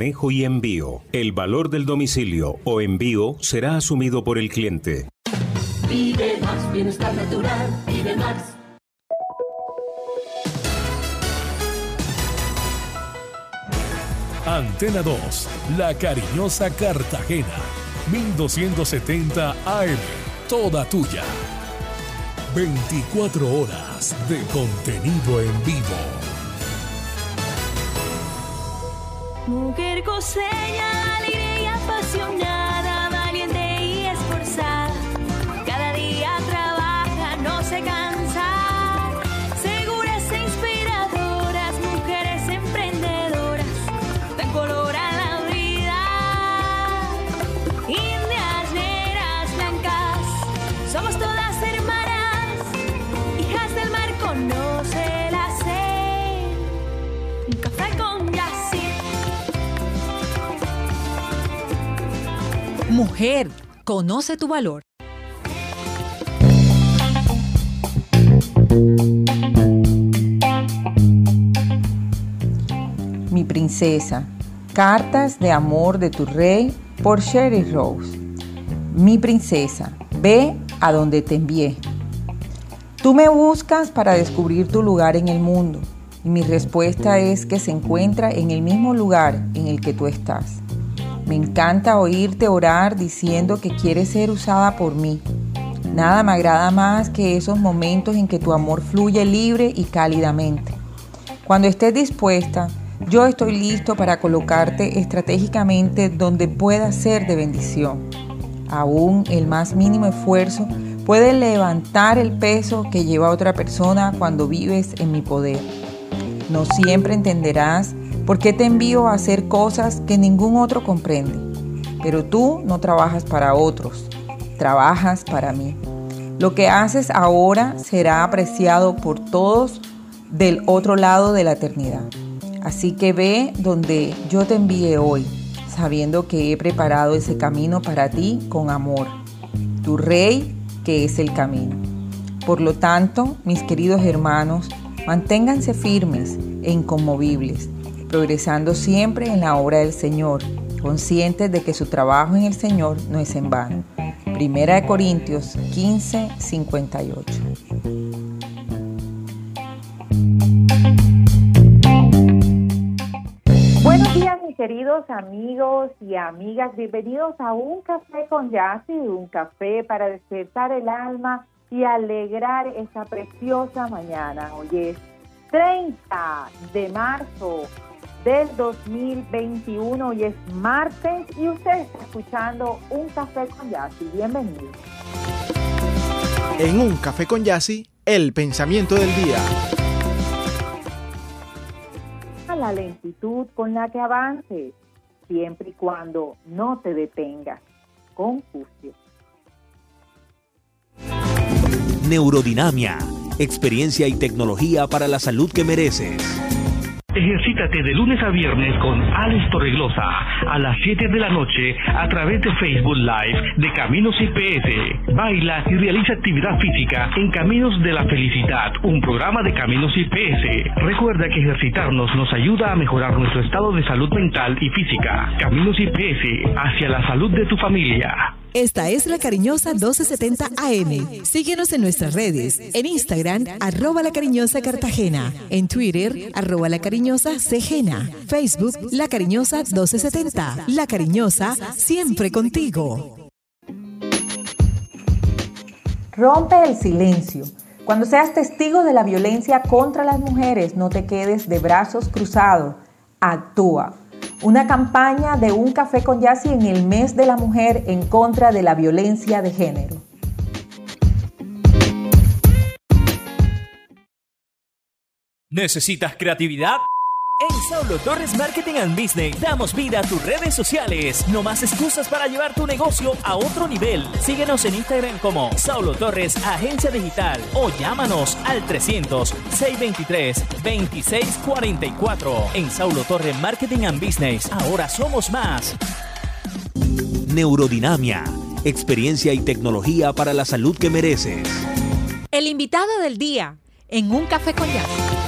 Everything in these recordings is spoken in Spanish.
Manejo y envío. El valor del domicilio o envío será asumido por el cliente. Vive más bienestar natural, vive más. Antena 2, La Cariñosa Cartagena, 1270 AM, toda tuya. 24 horas de contenido en vivo. Mujer coseña, alegre y apasionada, Mujer, conoce tu valor. Mi princesa. Cartas de amor de tu rey por Sherry Rose. Mi princesa, ve a donde te envié. Tú me buscas para descubrir tu lugar en el mundo y mi respuesta es que se encuentra en el mismo lugar en el que tú estás. Me encanta oírte orar diciendo que quieres ser usada por mí. Nada me agrada más que esos momentos en que tu amor fluye libre y cálidamente. Cuando estés dispuesta, yo estoy listo para colocarte estratégicamente donde pueda ser de bendición. Aún el más mínimo esfuerzo puede levantar el peso que lleva otra persona cuando vives en mi poder. No siempre entenderás por qué te envío a hacer cosas que ningún otro comprende, pero tú no trabajas para otros, trabajas para mí. Lo que haces ahora será apreciado por todos del otro lado de la eternidad. Así que ve donde yo te envíe hoy, sabiendo que he preparado ese camino para ti con amor, tu rey que es el camino. Por lo tanto, mis queridos hermanos, manténganse firmes e inconmovibles, progresando siempre en la obra del Señor, conscientes de que su trabajo en el Señor no es en vano. Primera de Corintios 15, 58. Buenos días, mis queridos amigos y amigas. Bienvenidos a un café con Yassi, un café para despertar el alma y alegrar esta preciosa mañana. Hoy es 30 de marzo del 2021, hoy es martes y usted está escuchando un café con Yassi. Bienvenido. En un café con Yassi, el pensamiento del día. A la lentitud con la que avances, siempre y cuando no te detengas. Confucio. Neurodinamia, experiencia y tecnología para la salud que mereces. Ejercítate de lunes a viernes con Alex Torreglosa a las 7 de la noche a través de Facebook Live de Caminos IPS. Baila y realiza actividad física en Caminos de la Felicidad, un programa de Caminos IPS. Recuerda que ejercitarnos nos ayuda a mejorar nuestro estado de salud mental y física. Caminos IPS hacia la salud de tu familia. Esta es la cariñosa 1270 AM. Síguenos en nuestras redes. En Instagram, arroba la cariñosa Cartagena. En Twitter, arroba la cariñosa Cegena. Facebook, la cariñosa 1270. La cariñosa, siempre contigo. Rompe el silencio. Cuando seas testigo de la violencia contra las mujeres, no te quedes de brazos cruzados. Actúa. Una campaña de un café con Yassi en el mes de la mujer en contra de la violencia de género. ¿Necesitas creatividad? Saulo Torres Marketing and Business damos vida a tus redes sociales. No más excusas para llevar tu negocio a otro nivel. Síguenos en Instagram como Saulo Torres Agencia Digital o llámanos al 300-623-2644. En Saulo Torres Marketing and Business, ahora somos más. Neurodinamia, experiencia y tecnología para la salud que mereces. El invitado del día en un café con Yassi.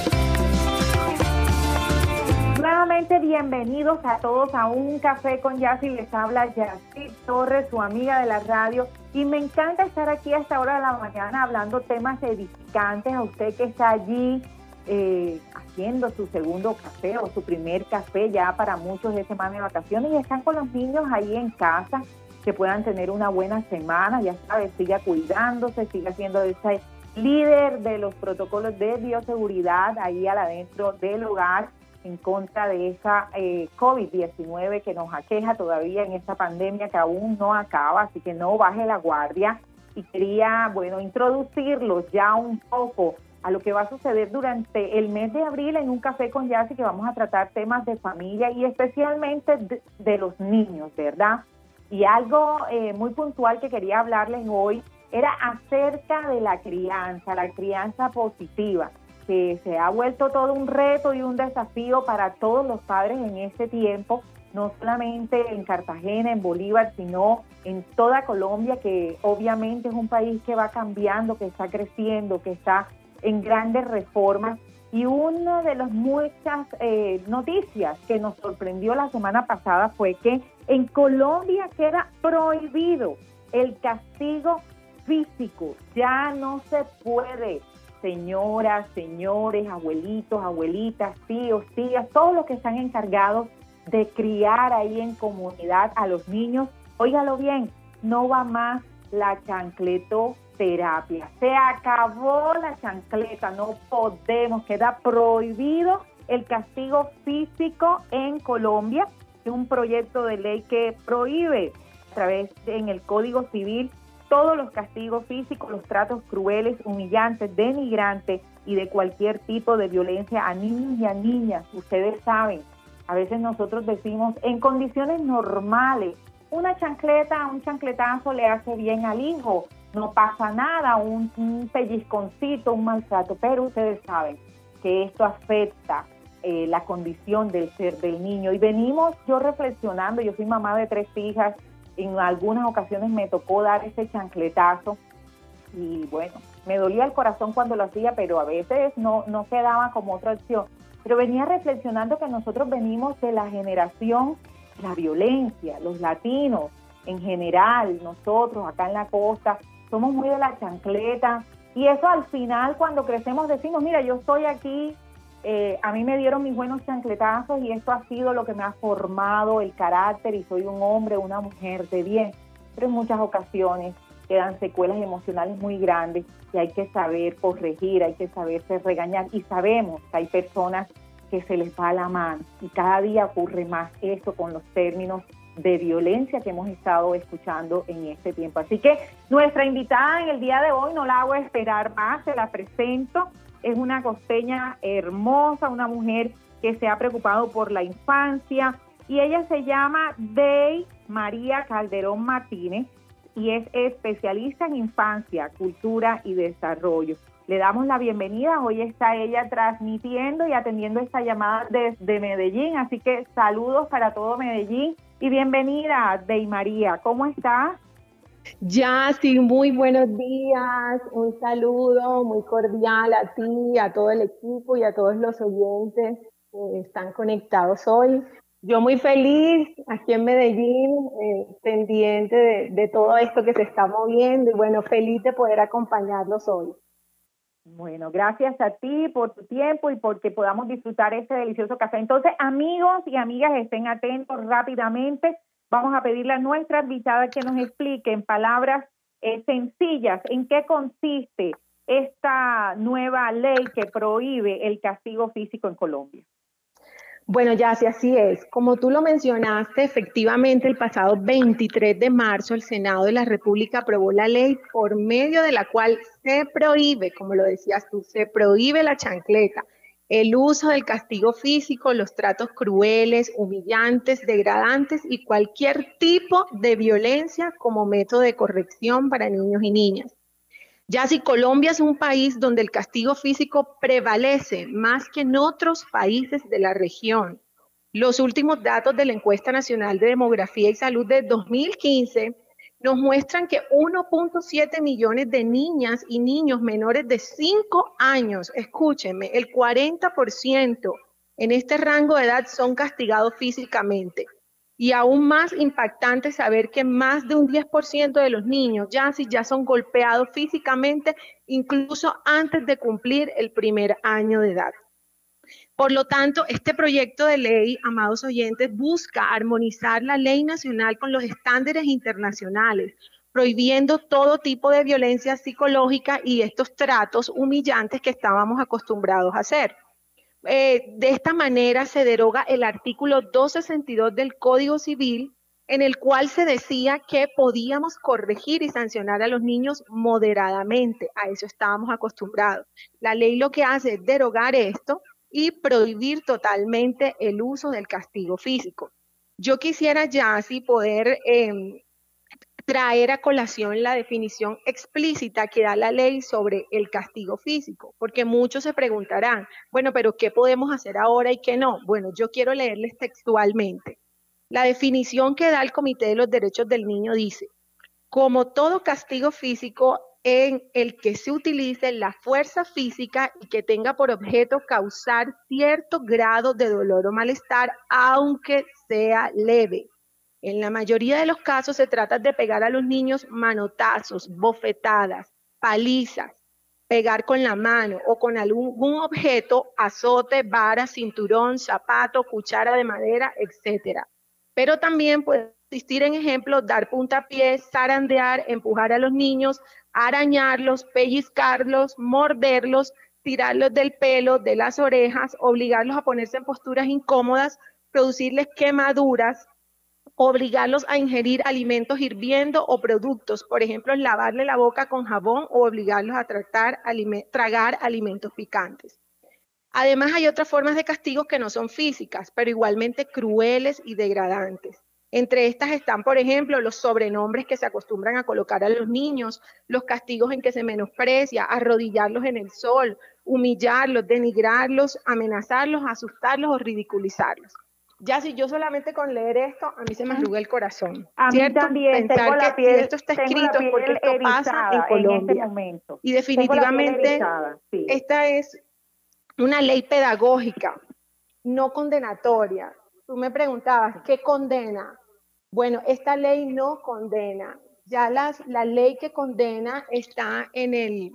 Bienvenidos a todos a un café con Yassi. Les habla Yassi Torres, su amiga de la radio. Y me encanta estar aquí a esta hora de la mañana hablando temas edificantes a usted que está allí eh, haciendo su segundo café o su primer café ya para muchos de semana de vacaciones y están con los niños ahí en casa que puedan tener una buena semana, ya sabes, siga cuidándose, siga siendo ese líder de los protocolos de bioseguridad ahí al adentro del hogar en contra de esa eh, COVID-19 que nos aqueja todavía en esta pandemia que aún no acaba, así que no baje la guardia. Y quería, bueno, introducirlos ya un poco a lo que va a suceder durante el mes de abril en un café con Yassi que vamos a tratar temas de familia y especialmente de, los niños, ¿verdad? Y algo eh, muy puntual que quería hablarles hoy era acerca de la crianza, la crianza positiva, que se ha vuelto todo un reto y un desafío para todos los padres en este tiempo, no solamente en Cartagena, en Bolívar, sino en toda Colombia, que obviamente es un país que va cambiando, que está creciendo, que está en grandes reformas. Y una de las muchas eh, noticias que nos sorprendió la semana pasada fue que en Colombia queda prohibido el castigo físico. Ya no se puede, señoras, señores, abuelitos, abuelitas, tíos, tías, todos los que están encargados de criar ahí en comunidad a los niños. Óigalo bien, no va más la chancleto terapia. Se acabó la chancleta, no podemos, queda prohibido el castigo físico en Colombia. Es un proyecto de ley que prohíbe a través de, en el Código Civil todos los castigos físicos, los tratos crueles, humillantes, denigrantes y de cualquier tipo de violencia a niños y a niñas. Ustedes saben, a veces nosotros decimos en condiciones normales, una chancleta, un chancletazo le hace bien al hijo, no pasa nada, un, pellizconcito, un maltrato, pero ustedes saben que esto afecta eh, la condición del ser del niño. Y venimos yo reflexionando, yo soy mamá de tres hijas, en algunas ocasiones me tocó dar ese chancletazo y bueno, me dolía el corazón cuando lo hacía, pero a veces no, no quedaba como otra opción. Pero venía reflexionando que nosotros venimos de la generación, la violencia, los latinos en general, nosotros acá en la costa, somos muy de la chancleta y eso al final cuando crecemos decimos, mira, yo estoy aquí, eh, a mí me dieron mis buenos chancletazos y esto ha sido lo que me ha formado el carácter y soy un hombre, una mujer de bien. Pero en muchas ocasiones quedan secuelas emocionales muy grandes y hay que saber corregir, hay que saberse regañar y sabemos que hay personas que se les va la mano y cada día ocurre más esto con los términos de violencia que hemos estado escuchando en este tiempo. Así que nuestra invitada en el día de hoy no la hago esperar más, se la presento. Es una costeña hermosa, una mujer que se ha preocupado por la infancia y ella se llama Dey María Calderón Martínez y es especialista en infancia, cultura y desarrollo. Le damos la bienvenida. Hoy está ella transmitiendo y atendiendo esta llamada desde Medellín. Así que saludos para todo Medellín y bienvenida, Dey María. ¿Cómo estás? Ya, sí, muy buenos días. Un saludo muy cordial a ti, a todo el equipo y a todos los oyentes que están conectados hoy. Yo muy feliz aquí en Medellín, eh, pendiente de, de todo esto que se está moviendo y bueno, feliz de poder acompañarlos hoy. Bueno, gracias a ti por tu tiempo y porque podamos disfrutar este delicioso café. Entonces, amigos y amigas, estén atentos rápidamente. Vamos a pedirle a nuestra invitada que nos explique en palabras eh, sencillas en qué consiste esta nueva ley que prohíbe el castigo físico en Colombia. Bueno, ya sí, así es. Como tú lo mencionaste, efectivamente el pasado 23 de marzo el Senado de la República aprobó la ley por medio de la cual se prohíbe, como lo decías tú, se prohíbe la chancleta, el uso del castigo físico, los tratos crueles, humillantes, degradantes y cualquier tipo de violencia como método de corrección para niños y niñas. Ya si Colombia es un país donde el castigo físico prevalece más que en otros países de la región. Los últimos datos de la encuesta nacional de demografía y salud de 2015 nos muestran que 1.7 millones de niñas y niños menores de 5 años, escúchenme, el 40% en este rango de edad son castigados físicamente. Y aún más impactante saber que más de un 10% de los niños ya, ya son golpeados físicamente incluso antes de cumplir el primer año de edad. Por lo tanto, este proyecto de ley, amados oyentes, busca armonizar la ley nacional con los estándares internacionales, prohibiendo todo tipo de violencia psicológica y estos tratos humillantes que estábamos acostumbrados a hacer. Eh, de esta manera se deroga el artículo 262 del Código Civil, en el cual se decía que podíamos corregir y sancionar a los niños moderadamente. A eso estábamos acostumbrados. La ley lo que hace es derogar esto y prohibir totalmente el uso del castigo físico. Yo quisiera ya así poder em, traer a colación la definición explícita que da la ley sobre el castigo físico, porque muchos se preguntarán, bueno, pero ¿qué podemos hacer ahora y qué no? Bueno, yo quiero leerles textualmente. La definición que da el Comité de los Derechos del Niño dice, como todo castigo físico en el que se utilice la fuerza física y que tenga por objeto causar cierto grado de dolor o malestar, aunque sea leve en la mayoría de los casos se trata de pegar a los niños manotazos, bofetadas, palizas, pegar con la mano o con algún objeto, azote, vara, cinturón, zapato, cuchara de madera, etc. Pero también puede existir en ejemplos dar puntapiés, zarandear, empujar a los niños, arañarlos, pellizcarlos, morderlos, tirarlos del pelo, de las orejas, obligarlos a ponerse en posturas incómodas, producirles quemaduras, obligarlos a ingerir alimentos hirviendo o productos, por ejemplo, lavarle la boca con jabón o obligarlos a tragar alimentos picantes. Además, hay otras formas de castigos que no son físicas, pero igualmente crueles y degradantes. Entre estas están, por ejemplo, los sobrenombres que se acostumbran a colocar a los niños, los castigos en que se menosprecia, arrodillarlos en el sol, humillarlos, denigrarlos, amenazarlos, asustarlos o ridiculizarlos ya si yo solamente con leer esto, a mí se me arruga el corazón. A mí también, tengo la piel, esto está escrito porque esto pasa en este Colombia. momento. Y definitivamente esta es una ley pedagógica, no condenatoria. Tú me preguntabas, ¿qué condena? Bueno, esta ley no condena. Ya las, la ley que condena está en el,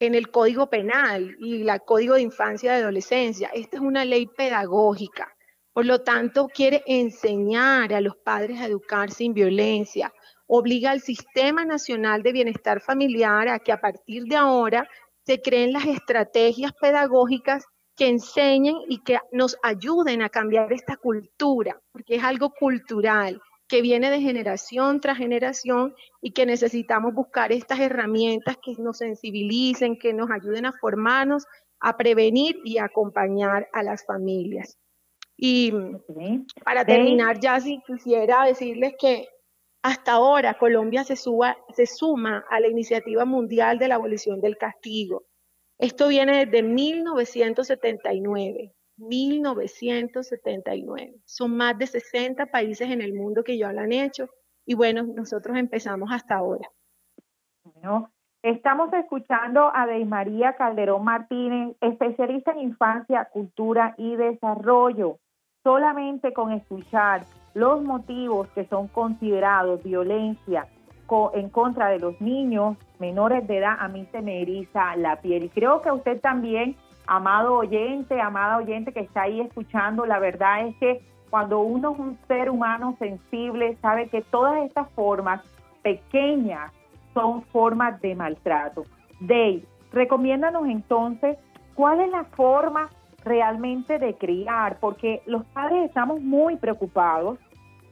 en el Código Penal y el Código de Infancia y Adolescencia. Esta es una ley pedagógica por lo tanto, quiere enseñar a los padres a educar sin violencia. Obliga al Sistema Nacional de Bienestar Familiar a que a partir de ahora se creen las estrategias pedagógicas que enseñen y que nos ayuden a cambiar esta cultura, porque es algo cultural que viene de generación tras generación y que necesitamos buscar estas herramientas que nos sensibilicen, que nos ayuden a formarnos, a prevenir y a acompañar a las familias. Y para terminar, ya si quisiera decirles que hasta ahora Colombia se, suba, se suma a la iniciativa mundial de la abolición del castigo. Esto viene desde 1979. 1979. Son más de 60 países en el mundo que ya lo han hecho y bueno, nosotros empezamos hasta ahora. Bueno, estamos escuchando a María Calderón Martínez, especialista en infancia, cultura y desarrollo solamente con escuchar los motivos que son considerados violencia en contra de los niños menores de edad, a mí se me eriza la piel. Y creo que usted también, amado oyente, amada oyente que está ahí escuchando, la verdad es que cuando uno es un ser humano sensible, sabe que todas estas formas pequeñas son formas de maltrato. Dave, recomiéndanos entonces cuál es la forma realmente de criar, porque los padres estamos muy preocupados,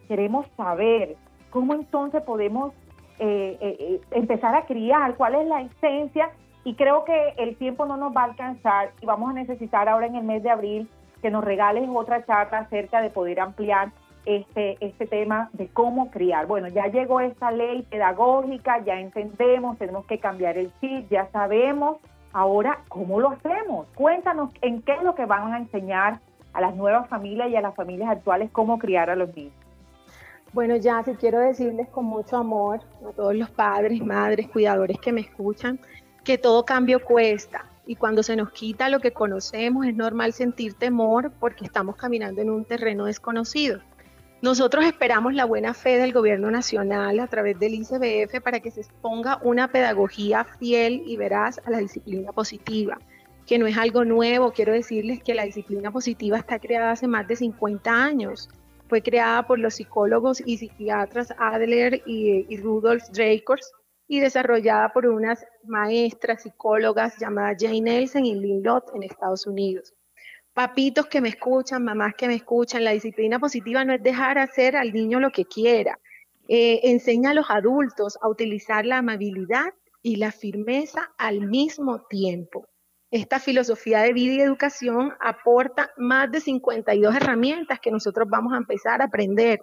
queremos saber cómo entonces podemos eh, eh, eh, empezar a criar, cuál es la esencia, y creo que el tiempo no nos va a alcanzar y vamos a necesitar ahora en el mes de abril que nos regales otra charla acerca de poder ampliar este, este tema de cómo criar. Bueno, ya llegó esta ley pedagógica, ya entendemos, tenemos que cambiar el chip, ya sabemos Ahora, ¿cómo lo hacemos? Cuéntanos en qué es lo que van a enseñar a las nuevas familias y a las familias actuales cómo criar a los niños. Bueno, ya si quiero decirles con mucho amor a todos los padres, madres, cuidadores que me escuchan, que todo cambio cuesta y cuando se nos quita lo que conocemos es normal sentir temor porque estamos caminando en un terreno desconocido. Nosotros esperamos la buena fe del gobierno nacional a través del ICBF para que se exponga una pedagogía fiel y veraz a la disciplina positiva, que no es algo nuevo. Quiero decirles que la disciplina positiva está creada hace más de 50 años. Fue creada por los psicólogos y psiquiatras Adler y, Rudolf Dreikurs y desarrollada por unas maestras psicólogas llamadas Jane Nelson y Lynn Lott en Estados Unidos. Papitos que me escuchan, mamás que me escuchan, la disciplina positiva no es dejar hacer al niño lo que quiera. Eh, enseña a los adultos a utilizar la amabilidad y la firmeza al mismo tiempo. Esta filosofía de vida y educación aporta más de 52 herramientas que nosotros vamos a empezar a aprender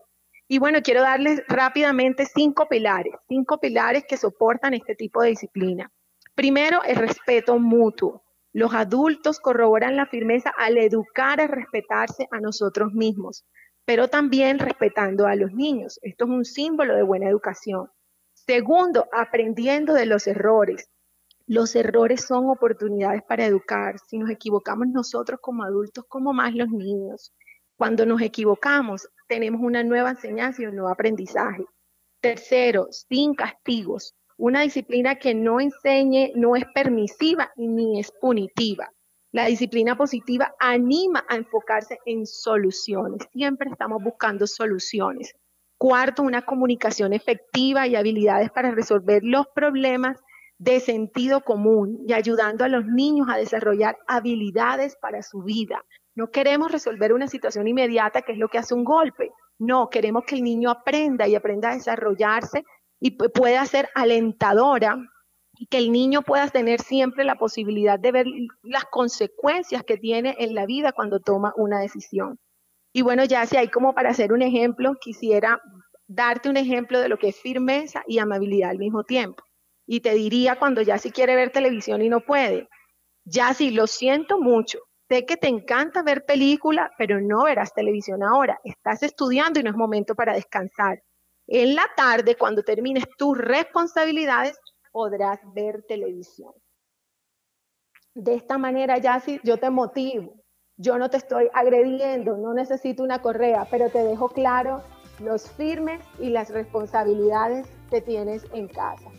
y bueno, quiero darles rápidamente cinco pilares, cinco pilares que soportan este tipo de disciplina. Primero, el respeto mutuo. Los adultos corroboran la firmeza al educar a respetarse a nosotros mismos, pero también respetando a los niños. Esto es un símbolo de buena educación. Segundo, aprendiendo de los errores. Los errores son oportunidades para educar. Si nos equivocamos nosotros como adultos, como más los niños. Cuando nos equivocamos, tenemos una nueva enseñanza y un nuevo aprendizaje. Tercero, sin castigos. Una disciplina que no enseñe, no es permisiva ni es punitiva. La disciplina positiva anima a enfocarse en soluciones. Siempre estamos buscando soluciones. Cuarto, una comunicación efectiva y habilidades para resolver los problemas de sentido común y ayudando a los niños a desarrollar habilidades para su vida, no queremos resolver una situación inmediata, que es lo que hace un golpe. No, queremos que el niño aprenda y aprenda a desarrollarse y pueda ser alentadora y que el niño pueda tener siempre la posibilidad de ver las consecuencias que tiene en la vida cuando toma una decisión. Y bueno, ya si hay como para hacer un ejemplo, quisiera darte un ejemplo de lo que es firmeza y amabilidad al mismo tiempo. Y te diría cuando ya si quiere ver televisión y no puede, ya si lo siento mucho, Sé que te encanta ver película, pero no verás televisión ahora. Estás estudiando y no es momento para descansar. En la tarde, cuando termines tus responsabilidades, podrás ver televisión. De esta manera, Yassi, yo te motivo. Yo no te estoy agrediendo, no necesito una correa, pero te dejo claro los firmes y las responsabilidades que tienes en casa.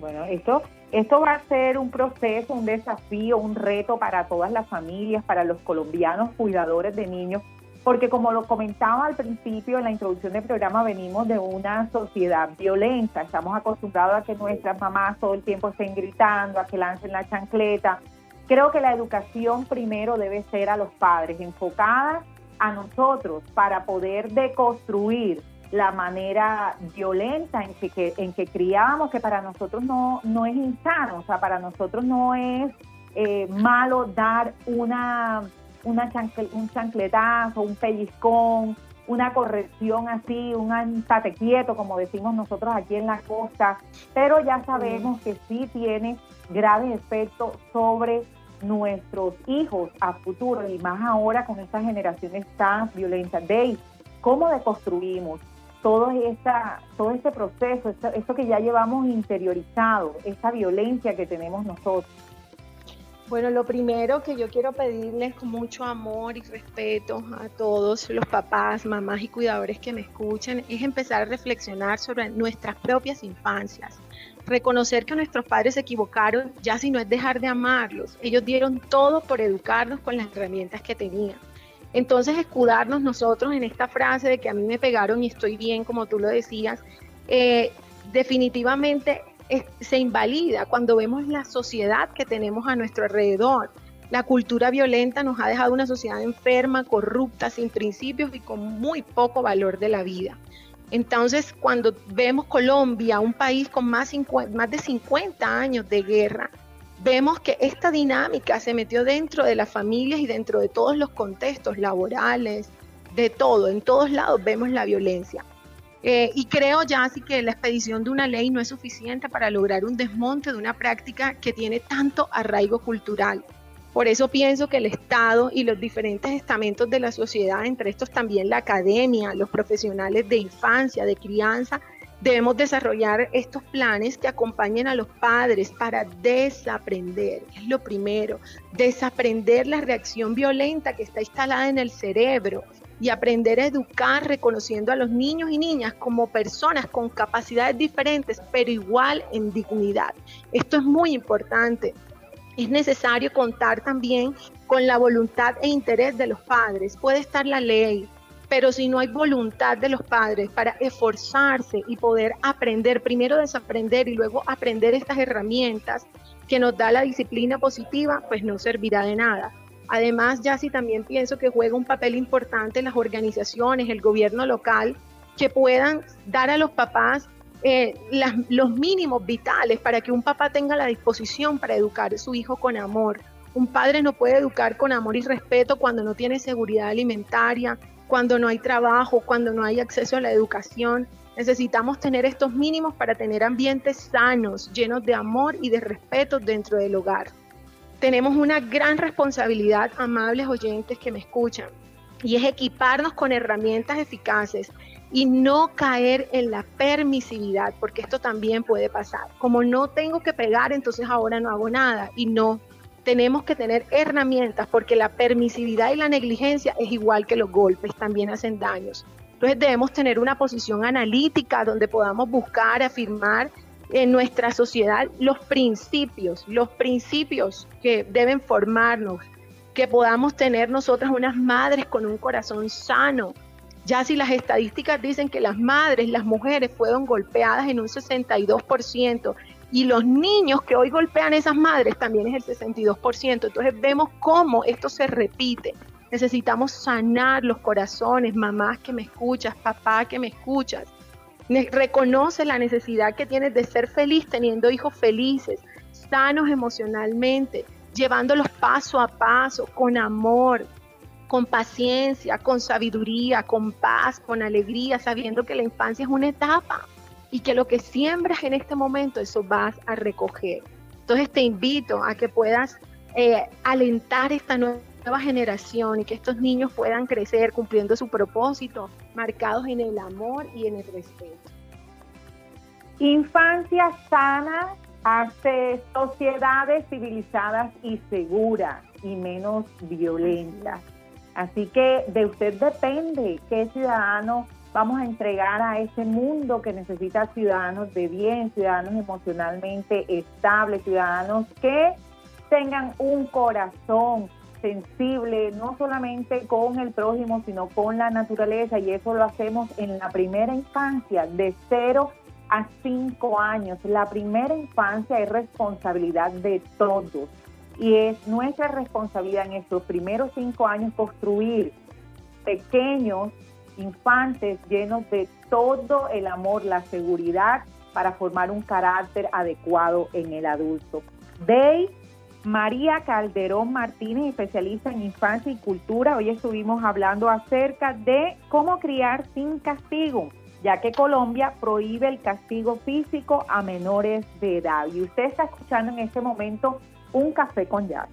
Bueno, esto esto va a ser un proceso, un desafío, un reto para todas las familias, para los colombianos cuidadores de niños, porque como lo comentaba al principio en la introducción del programa, venimos de una sociedad violenta, estamos acostumbrados a que nuestras mamás todo el tiempo estén gritando, a que lancen la chancleta. Creo que la educación primero debe ser a los padres, enfocada a nosotros para poder deconstruir la manera violenta en que, en que criábamos, que para nosotros no, no es insano, o sea, para nosotros no es eh, malo dar una, una un chancletazo, un pellizcón, una corrección así, un tate quieto, como decimos nosotros aquí en la costa, pero ya sabemos que sí tiene graves efectos sobre nuestros hijos a futuro y más ahora con estas generaciones tan violentas. Dave, ¿cómo deconstruimos? Todo, esta, todo este proceso, esto, que ya llevamos interiorizado, esta violencia que tenemos nosotros? Bueno, lo primero que yo quiero pedirles con mucho amor y respeto a todos los papás, mamás y cuidadores que me escuchan es empezar a reflexionar sobre nuestras propias infancias. Reconocer que nuestros padres se equivocaron ya si no es dejar de amarlos. Ellos dieron todo por educarnos con las herramientas que tenían. Entonces, escudarnos nosotros en esta frase de que a mí me pegaron y estoy bien, como tú lo decías, eh, definitivamente se invalida cuando vemos la sociedad que tenemos a nuestro alrededor. La cultura violenta nos ha dejado una sociedad enferma, corrupta, sin principios y con muy poco valor de la vida. Entonces, cuando vemos Colombia, un país con más de 50 años de guerra, vemos que esta dinámica se metió dentro de las familias y dentro de todos los contextos laborales, de todo, en todos lados vemos la violencia. Eh, y creo ya así que la expedición de una ley no es suficiente para lograr un desmonte de una práctica que tiene tanto arraigo cultural. Por eso pienso que el Estado y los diferentes estamentos de la sociedad, entre estos también la academia, los profesionales de infancia, de crianza, Debemos desarrollar estos planes que acompañen a los padres para desaprender, es lo primero, desaprender la reacción violenta que está instalada en el cerebro y aprender a educar reconociendo a los niños y niñas como personas con capacidades diferentes, pero igual en dignidad. Esto es muy importante. Es necesario contar también con la voluntad e interés de los padres. Puede estar la ley, pero si no hay voluntad de los padres para esforzarse y poder aprender, primero desaprender y luego aprender estas herramientas que nos da la disciplina positiva, pues no servirá de nada. Además, ya sí también pienso que juega un papel importante las organizaciones, el gobierno local, que puedan dar a los papás eh, los mínimos vitales para que un papá tenga la disposición para educar a su hijo con amor. Un padre no puede educar con amor y respeto cuando no tiene seguridad alimentaria, cuando no hay trabajo, cuando no hay acceso a la educación. Necesitamos tener estos mínimos para tener ambientes sanos, llenos de amor y de respeto dentro del hogar. Tenemos una gran responsabilidad, amables oyentes que me escuchan, y es equiparnos con herramientas eficaces y no caer en la permisividad, porque esto también puede pasar. Como no tengo que pegar, entonces ahora no hago nada y no tenemos que tener herramientas porque la permisividad y la negligencia es igual que los golpes, también hacen daños. Entonces debemos tener una posición analítica donde podamos buscar, afirmar en nuestra sociedad los principios, los principios que deben formarnos, que podamos tener nosotras unas madres con un corazón sano. Ya si las estadísticas dicen que las madres, las mujeres fueron golpeadas en un 62%, y los niños que hoy golpean esas madres también es el 62%. Entonces vemos cómo esto se repite. Necesitamos sanar los corazones, mamás que me escuchas, papá que me escuchas. Reconoce la necesidad que tienes de ser feliz teniendo hijos felices, sanos emocionalmente, llevándolos paso a paso, con amor, con paciencia, con sabiduría, con paz, con alegría, sabiendo que la infancia es una etapa y que lo que siembras en este momento, eso vas a recoger. Entonces te invito a que puedas eh, alentar esta nueva generación y que estos niños puedan crecer cumpliendo su propósito, marcados en el amor y en el respeto. Infancia sana hace sociedades civilizadas y seguras y menos violentas. Así que de usted depende qué ciudadano vamos a entregar a ese mundo que necesita ciudadanos de bien, ciudadanos emocionalmente estables, ciudadanos que tengan un corazón sensible, no solamente con el prójimo, sino con la naturaleza, y eso lo hacemos en la primera infancia, de 0 a 5 años. La primera infancia es responsabilidad de todos, y es nuestra responsabilidad en estos primeros 5 años construir pequeños infantes llenos de todo el amor, la seguridad para formar un carácter adecuado en el adulto. Day María Calderón Martínez, especialista en infancia y cultura. Hoy estuvimos hablando acerca de cómo criar sin castigo, ya que Colombia prohíbe el castigo físico a menores de edad. Y usted está escuchando en este momento un café con jazz.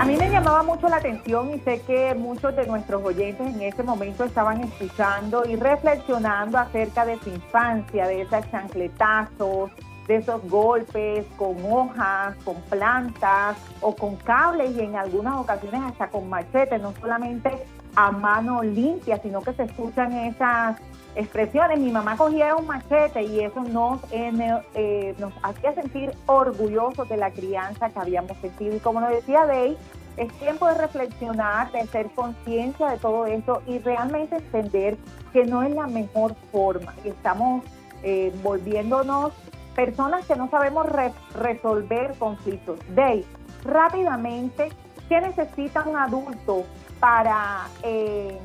A mí me llamaba mucho la atención y sé que muchos de nuestros oyentes en ese momento estaban escuchando y reflexionando acerca de su infancia, de esos chancletazos, de esos golpes con hojas, con plantas o con cables y en algunas ocasiones hasta con machetes, no solamente a mano limpia, sino que se escuchan esas expresiones. Mi mamá cogía un machete y eso nos, eh, nos hacía sentir orgullosos de la crianza que habíamos sentido. Y como nos decía Dey, es tiempo de reflexionar, de hacer conciencia de todo esto y realmente entender que no es la mejor forma. Estamos eh, volviéndonos personas que no sabemos resolver conflictos. Dey, rápidamente, ¿qué necesita un adulto para... Eh,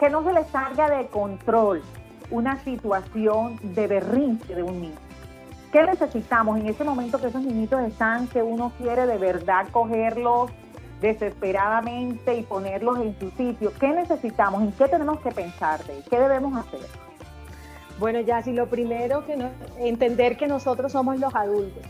que no se le salga de control una situación de berrinche de un niño. ¿Qué necesitamos en ese momento que esos niñitos están, que uno quiere de verdad cogerlos desesperadamente y ponerlos en su sitio? ¿Qué necesitamos? ¿En qué tenemos que pensar de ¿Qué debemos hacer? Bueno, ya si lo primero que no, entender que nosotros somos los adultos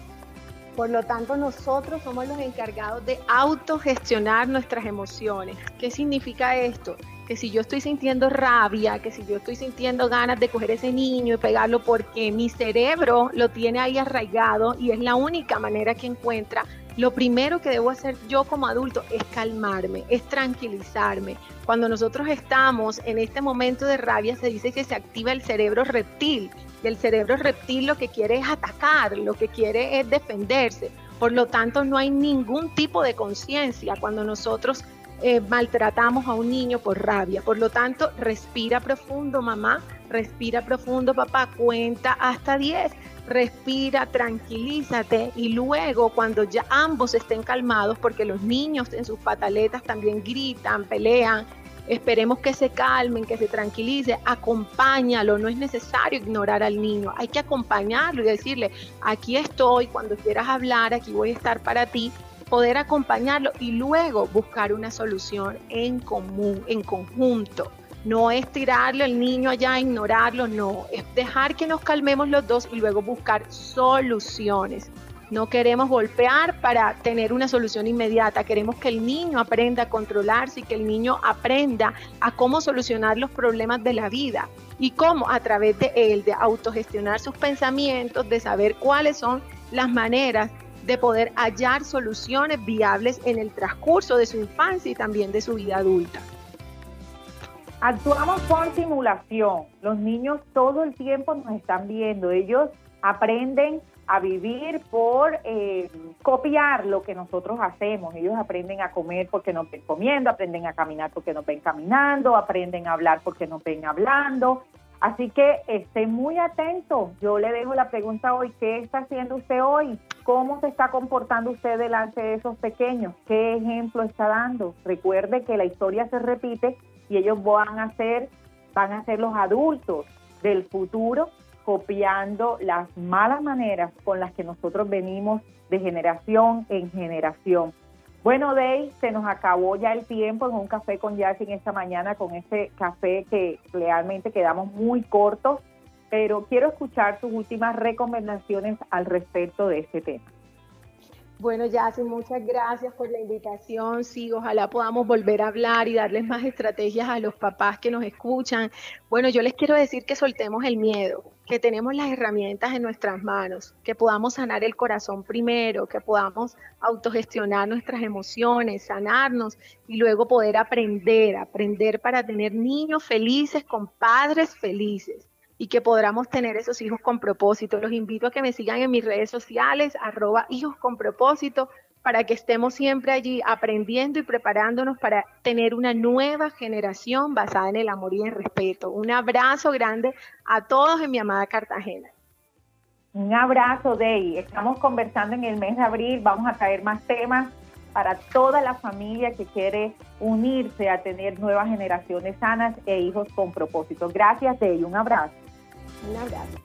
Por lo tanto, nosotros somos los encargados de autogestionar nuestras emociones. ¿Qué significa esto? Que si yo estoy sintiendo rabia, que si yo estoy sintiendo ganas de coger ese niño y pegarlo porque mi cerebro lo tiene ahí arraigado y es la única manera que encuentra, lo primero que debo hacer yo como adulto es calmarme, es tranquilizarme. Cuando nosotros estamos en este momento de rabia se dice que se activa el cerebro reptil y el cerebro reptil lo que quiere es atacar, lo que quiere es defenderse. Por lo tanto, no hay ningún tipo de conciencia cuando nosotros eh, maltratamos a un niño por rabia. Por lo tanto, respira profundo, mamá, respira profundo, papá, cuenta hasta 10, respira, tranquilízate y luego cuando ya ambos estén calmados, porque los niños en sus pataletas también gritan, pelean, Esperemos que se calmen, que se tranquilice, acompáñalo, no es necesario ignorar al niño, hay que acompañarlo y decirle, aquí estoy, cuando quieras hablar, aquí voy a estar para ti, poder acompañarlo y luego buscar una solución en común, en conjunto. No es tirarle al niño allá, ignorarlo, no, es dejar que nos calmemos los dos y luego buscar soluciones. No queremos golpear para tener una solución inmediata, queremos que el niño aprenda a controlarse y que el niño aprenda a cómo solucionar los problemas de la vida y cómo a través de él, de autogestionar sus pensamientos, de saber cuáles son las maneras de poder hallar soluciones viables en el transcurso de su infancia y también de su vida adulta. Actuamos por simulación. Los niños todo el tiempo nos están viendo. Ellos aprenden a vivir por eh, copiar lo que nosotros hacemos. Ellos aprenden a comer porque nos ven comiendo, aprenden a caminar porque nos ven caminando, aprenden a hablar porque nos ven hablando. Así que esté muy atento. Yo le dejo la pregunta hoy, ¿qué está haciendo usted hoy? ¿Cómo se está comportando usted delante de esos pequeños? ¿Qué ejemplo está dando? Recuerde que la historia se repite y ellos van a ser, van a ser los adultos del futuro copiando las malas maneras con las que nosotros venimos de generación en generación. Bueno, Day, se nos acabó ya el tiempo en un café con en esta mañana, con este café que realmente quedamos muy cortos, pero quiero escuchar tus últimas recomendaciones al respecto de este tema. Bueno, Yassi, muchas gracias por la invitación. Sí, ojalá podamos volver a hablar y darles más estrategias a los papás que nos escuchan. Bueno, yo les quiero decir que soltemos el miedo, que tenemos las herramientas en nuestras manos, que podamos sanar el corazón primero, que podamos autogestionar nuestras emociones, sanarnos y luego poder aprender, aprender para tener niños felices con padres felices y que podamos tener esos hijos con propósito. Los invito a que me sigan en mis redes sociales, arroba hijos con propósito, para que estemos siempre allí aprendiendo y preparándonos para tener una nueva generación basada en el amor y el respeto. Un abrazo grande a todos en mi amada Cartagena. Un abrazo, Dey. Estamos conversando en el mes de abril, vamos a traer más temas para toda la familia que quiere unirse a tener nuevas generaciones sanas e hijos con propósito. Gracias, Dey. Un abrazo. Un abrazo.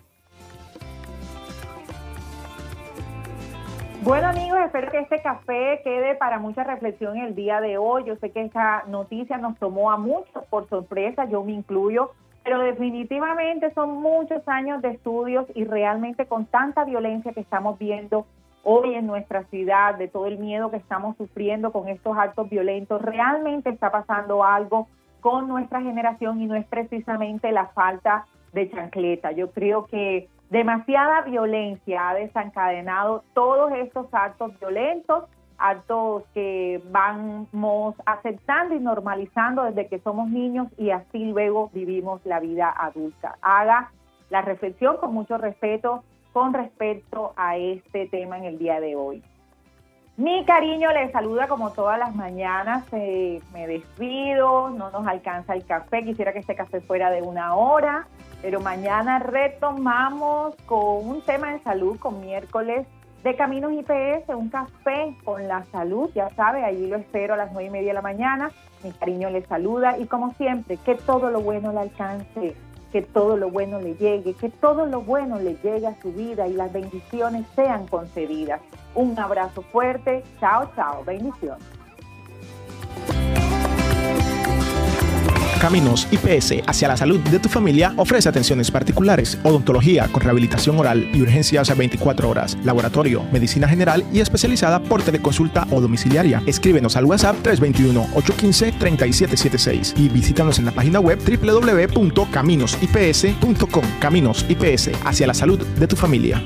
Bueno amigos, espero que este café quede para mucha reflexión el día de hoy. Yo sé que esta noticia nos tomó a muchos por sorpresa, yo me incluyo, pero definitivamente son muchos años de estudios y realmente con tanta violencia que estamos viendo hoy en nuestra ciudad, de todo el miedo que estamos sufriendo con estos actos violentos, realmente está pasando algo con nuestra generación y no es precisamente la falta de chancleta. Yo creo que demasiada violencia ha desencadenado todos estos actos violentos, actos que vamos aceptando y normalizando desde que somos niños y así luego vivimos la vida adulta. Haga la reflexión con mucho respeto con respecto a este tema en el día de hoy. Mi cariño le saluda como todas las mañanas, eh, me despido, no nos alcanza el café, quisiera que este café fuera de una hora, pero mañana retomamos con un tema de salud con miércoles de Caminos IPS, un café con la salud, ya sabe, allí lo espero a las nueve y media de la mañana. Mi cariño le saluda y como siempre, que todo lo bueno le alcance, que todo lo bueno le llegue, que todo lo bueno le llegue a su vida y las bendiciones sean concedidas. Un abrazo fuerte, chao, chao, bendiciones. Caminos IPS hacia la salud de tu familia ofrece atenciones particulares, odontología con rehabilitación oral y urgencias a 24 horas, laboratorio, medicina general y especializada por teleconsulta o domiciliaria. Escríbenos al WhatsApp 321-815-3776 y visítanos en la página web www.caminosips.com. Caminos IPS hacia la salud de tu familia.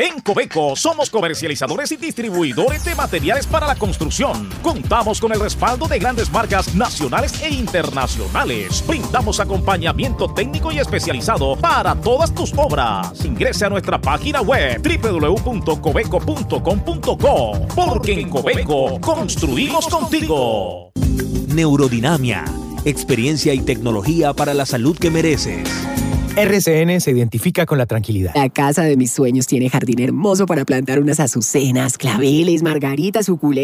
En Cobeco somos comercializadores y distribuidores de materiales para la construcción. Contamos con el respaldo de grandes marcas nacionales e internacionales. Brindamos acompañamiento técnico y especializado para todas tus obras. Ingrese a nuestra página web www.cobeco.com.co porque en Cobeco construimos contigo. Neurodinamia, experiencia y tecnología para la salud que mereces. RCN se identifica con la tranquilidad. La casa de mis sueños tiene jardín hermoso para plantar unas azucenas, claveles, margaritas, suculentas